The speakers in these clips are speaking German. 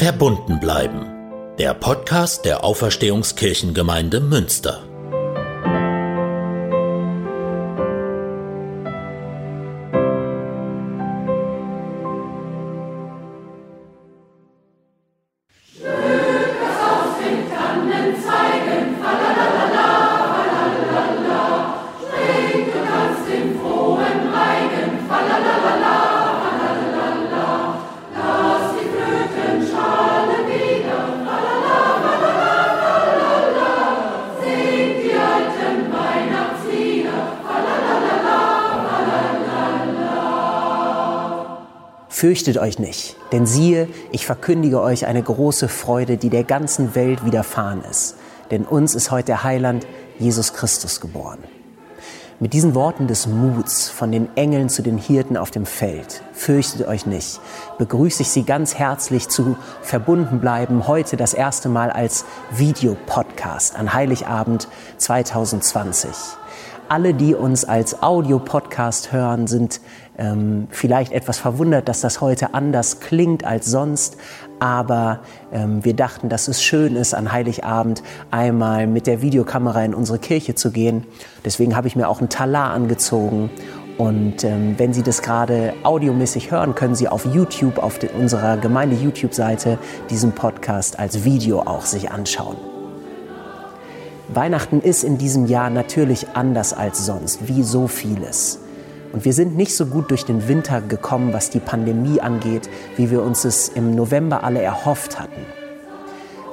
Verbunden bleiben. Der Podcast der Auferstehungskirchengemeinde Münster. Fürchtet euch nicht, denn siehe, ich verkündige euch eine große Freude, die der ganzen Welt widerfahren ist. Denn uns ist heute der Heiland, Jesus Christus, geboren. Mit diesen Worten des Muts von den Engeln zu den Hirten auf dem Feld, fürchtet euch nicht, begrüße ich Sie ganz herzlich zu Verbunden bleiben, heute das erste Mal als Videopodcast an Heiligabend 2020 alle, die uns als Audio-Podcast hören, sind ähm, vielleicht etwas verwundert, dass das heute anders klingt als sonst. Aber ähm, wir dachten, dass es schön ist, an Heiligabend einmal mit der Videokamera in unsere Kirche zu gehen. Deswegen habe ich mir auch ein Talar angezogen. Und ähm, wenn Sie das gerade audiomäßig hören, können Sie auf YouTube, auf unserer Gemeinde-YouTube-Seite, diesen Podcast als Video auch sich anschauen. Weihnachten ist in diesem Jahr natürlich anders als sonst, wie so vieles. Und wir sind nicht so gut durch den Winter gekommen, was die Pandemie angeht, wie wir uns es im November alle erhofft hatten.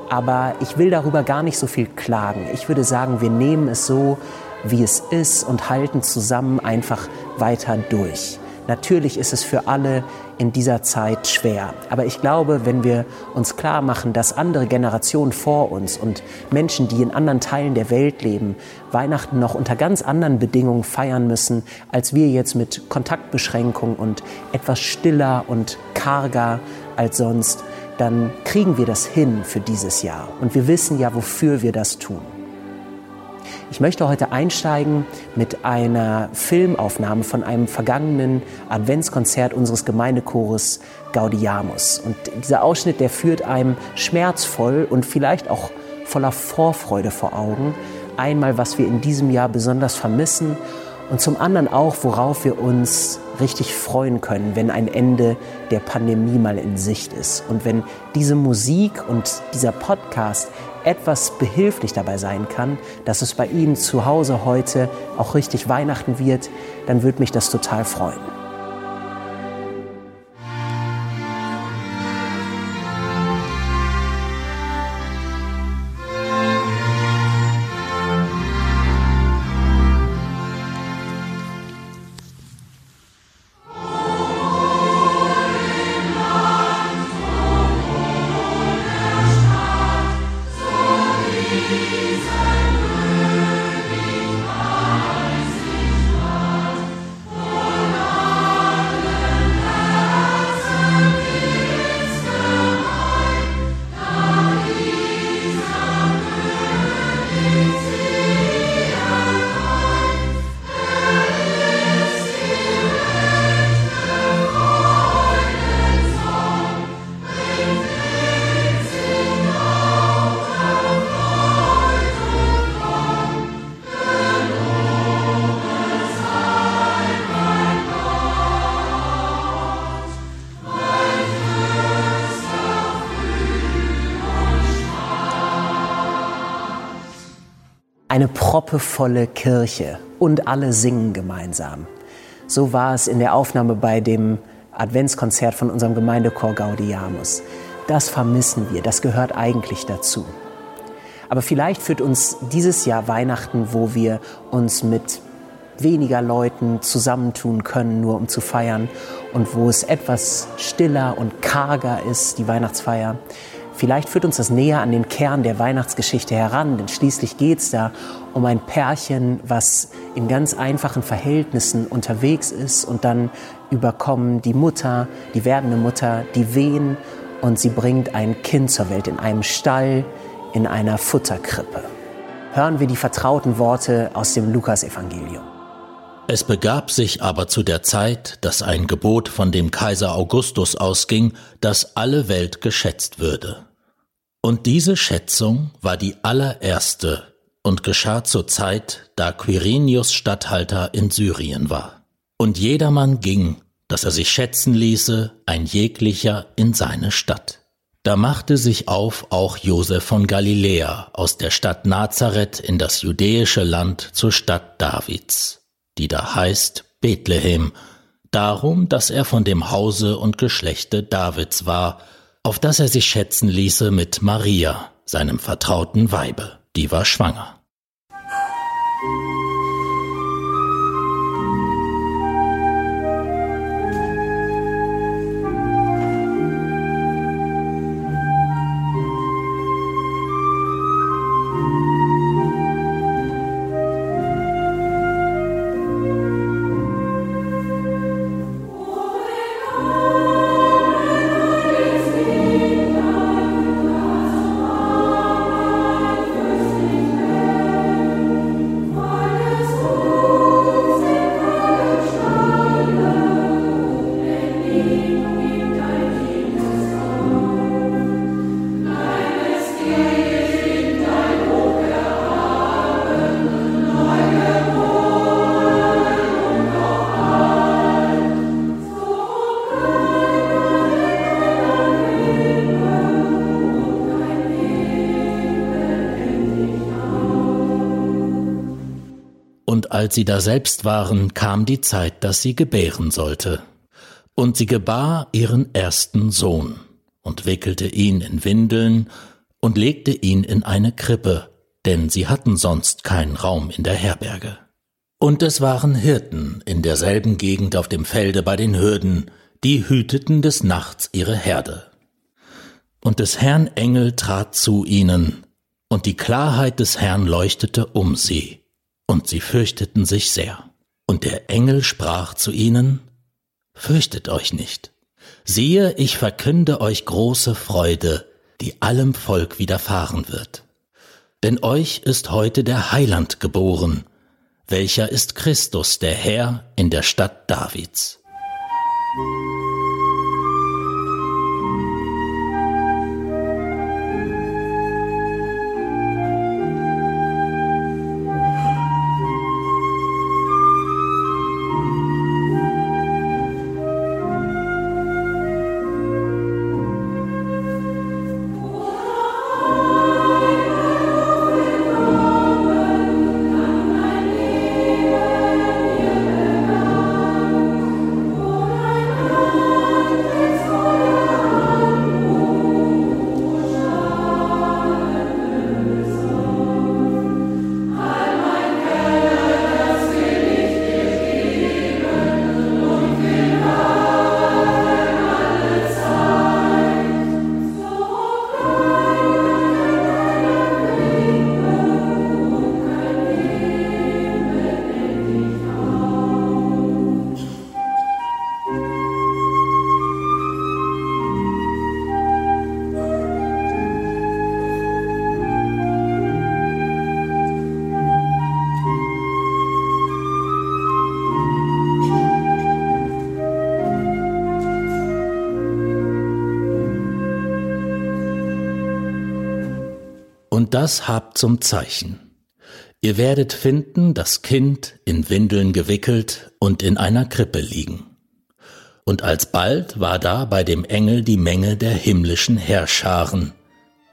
Aber ich will darüber gar nicht so viel klagen. Ich würde sagen, wir nehmen es so, wie es ist und halten zusammen einfach weiter durch. Natürlich ist es für alle in dieser Zeit schwer. Aber ich glaube, wenn wir uns klar machen, dass andere Generationen vor uns und Menschen, die in anderen Teilen der Welt leben, Weihnachten noch unter ganz anderen Bedingungen feiern müssen, als wir jetzt mit Kontaktbeschränkungen und etwas stiller und karger als sonst, dann kriegen wir das hin für dieses Jahr. Und wir wissen ja, wofür wir das tun. Ich möchte heute einsteigen mit einer Filmaufnahme von einem vergangenen Adventskonzert unseres Gemeindechores Gaudiamus. Und dieser Ausschnitt, der führt einem schmerzvoll und vielleicht auch voller Vorfreude vor Augen. Einmal, was wir in diesem Jahr besonders vermissen und zum anderen auch, worauf wir uns richtig freuen können, wenn ein Ende der Pandemie mal in Sicht ist. Und wenn diese Musik und dieser Podcast etwas behilflich dabei sein kann, dass es bei Ihnen zu Hause heute auch richtig Weihnachten wird, dann würde mich das total freuen. Eine proppevolle Kirche und alle singen gemeinsam. So war es in der Aufnahme bei dem Adventskonzert von unserem Gemeindechor Gaudiamus. Das vermissen wir, das gehört eigentlich dazu. Aber vielleicht führt uns dieses Jahr Weihnachten, wo wir uns mit weniger Leuten zusammentun können, nur um zu feiern und wo es etwas stiller und karger ist, die Weihnachtsfeier, Vielleicht führt uns das näher an den Kern der Weihnachtsgeschichte heran, denn schließlich geht es da um ein Pärchen, was in ganz einfachen Verhältnissen unterwegs ist und dann überkommen die Mutter, die werdende Mutter, die Wehen und sie bringt ein Kind zur Welt in einem Stall, in einer Futterkrippe. Hören wir die vertrauten Worte aus dem Lukasevangelium. Es begab sich aber zu der Zeit, dass ein Gebot von dem Kaiser Augustus ausging, dass alle Welt geschätzt würde. Und diese Schätzung war die allererste und geschah zur Zeit, da Quirinius Statthalter in Syrien war. Und jedermann ging, dass er sich schätzen ließe, ein jeglicher in seine Stadt. Da machte sich auf auch Josef von Galiläa aus der Stadt Nazareth in das judäische Land zur Stadt Davids die da heißt Bethlehem, darum, dass er von dem Hause und Geschlechte Davids war, auf das er sich schätzen ließe mit Maria, seinem vertrauten Weibe, die war schwanger. Als sie da selbst waren, kam die Zeit, dass sie gebären sollte. Und sie gebar ihren ersten Sohn und wickelte ihn in Windeln und legte ihn in eine Krippe, denn sie hatten sonst keinen Raum in der Herberge. Und es waren Hirten in derselben Gegend auf dem Felde bei den Hürden, die hüteten des Nachts ihre Herde. Und des Herrn Engel trat zu ihnen, und die Klarheit des Herrn leuchtete um sie, und sie fürchteten sich sehr. Und der Engel sprach zu ihnen, Fürchtet euch nicht. Siehe, ich verkünde euch große Freude, die allem Volk widerfahren wird. Denn euch ist heute der Heiland geboren, welcher ist Christus, der Herr in der Stadt Davids. Und das habt zum Zeichen. Ihr werdet finden das Kind in Windeln gewickelt und in einer Krippe liegen. Und alsbald war da bei dem Engel die Menge der himmlischen Herrscharen,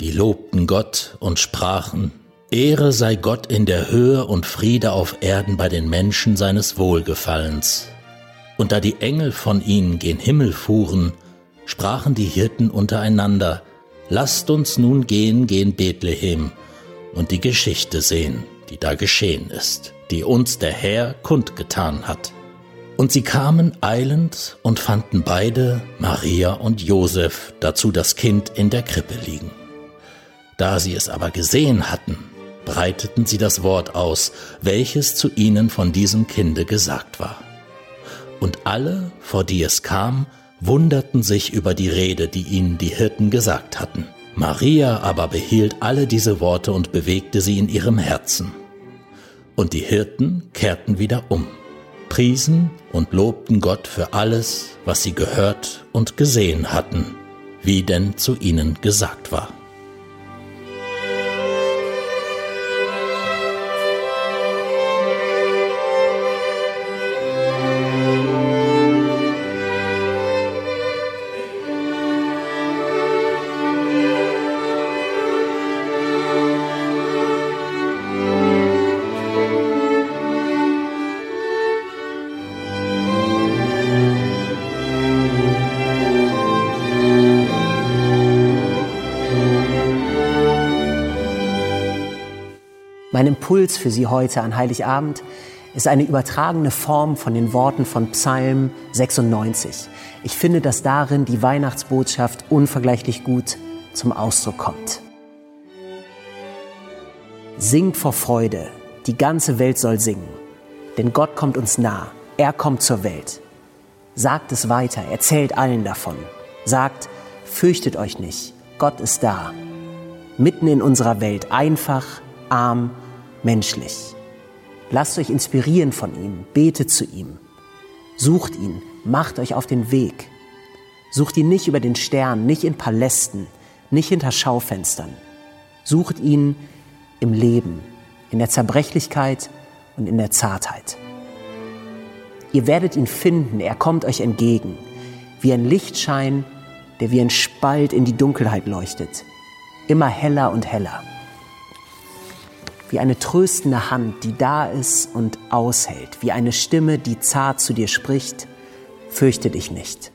die lobten Gott und sprachen, Ehre sei Gott in der Höhe und Friede auf Erden bei den Menschen seines Wohlgefallens. Und da die Engel von ihnen gen Himmel fuhren, sprachen die Hirten untereinander, Lasst uns nun gehen gen Bethlehem und die Geschichte sehen, die da geschehen ist, die uns der Herr kundgetan hat. Und sie kamen eilend und fanden beide, Maria und Josef, dazu das Kind in der Krippe liegen. Da sie es aber gesehen hatten, breiteten sie das Wort aus, welches zu ihnen von diesem Kinde gesagt war. Und alle, vor die es kam, wunderten sich über die Rede, die ihnen die Hirten gesagt hatten. Maria aber behielt alle diese Worte und bewegte sie in ihrem Herzen. Und die Hirten kehrten wieder um priesen und lobten Gott für alles, was sie gehört und gesehen hatten, wie denn zu ihnen gesagt war. Mein Impuls für Sie heute an Heiligabend ist eine übertragene Form von den Worten von Psalm 96. Ich finde, dass darin die Weihnachtsbotschaft unvergleichlich gut zum Ausdruck kommt. Singt vor Freude, die ganze Welt soll singen, denn Gott kommt uns nah, er kommt zur Welt. Sagt es weiter, erzählt allen davon. Sagt, fürchtet euch nicht, Gott ist da. Mitten in unserer Welt, einfach, arm, menschlich. Lasst euch inspirieren von ihm, betet zu ihm, sucht ihn, macht euch auf den Weg. Sucht ihn nicht über den Stern, nicht in Palästen, nicht hinter Schaufenstern. Sucht ihn im Leben, in der Zerbrechlichkeit und in der Zartheit. Ihr werdet ihn finden, er kommt euch entgegen, wie ein Lichtschein, der wie ein Spalt in die Dunkelheit leuchtet, immer heller und heller wie eine tröstende Hand, die da ist und aushält, wie eine Stimme, die zart zu dir spricht, fürchte dich nicht.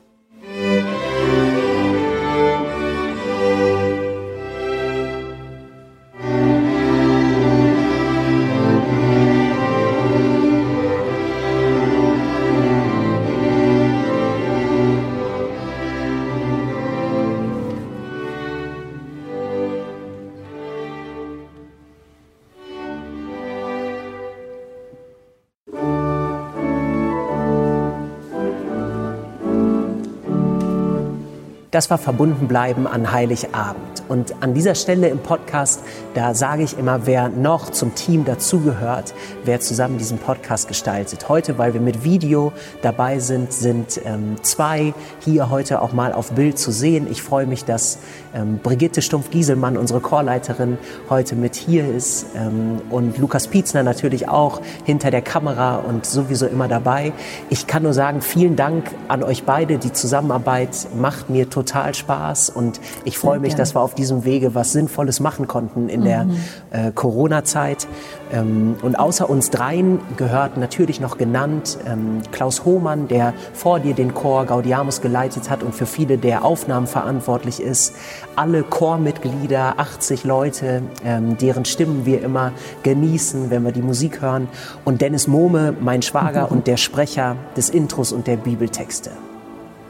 Das war verbunden bleiben an Heiligabend. Und an dieser Stelle im Podcast, da sage ich immer, wer noch zum Team dazugehört, wer zusammen diesen Podcast gestaltet. Heute, weil wir mit Video dabei sind, sind ähm, zwei hier heute auch mal auf Bild zu sehen. Ich freue mich, dass ähm, Brigitte Stumpf-Gieselmann, unsere Chorleiterin, heute mit hier ist ähm, und Lukas Pietzner natürlich auch hinter der Kamera und sowieso immer dabei. Ich kann nur sagen, vielen Dank an euch beide. Die Zusammenarbeit macht mir total Spaß und ich freue mich, dass wir auf diesem Wege was Sinnvolles machen konnten in mhm. der äh, Corona-Zeit. Ähm, und außer uns dreien gehört natürlich noch genannt ähm, Klaus Hohmann, der vor dir den Chor Gaudiamus geleitet hat und für viele der Aufnahmen verantwortlich ist. Alle Chormitglieder, 80 Leute, ähm, deren Stimmen wir immer genießen, wenn wir die Musik hören. Und Dennis Mohme, mein Schwager und der Sprecher des Intros und der Bibeltexte.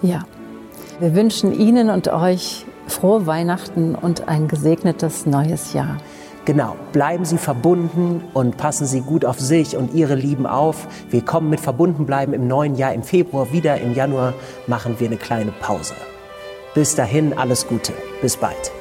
Ja, wir wünschen Ihnen und euch frohe Weihnachten und ein gesegnetes neues Jahr. Genau, bleiben Sie verbunden und passen Sie gut auf sich und Ihre Lieben auf. Wir kommen mit Verbundenbleiben im neuen Jahr im Februar wieder. Im Januar machen wir eine kleine Pause. Bis dahin alles Gute. Bis bald.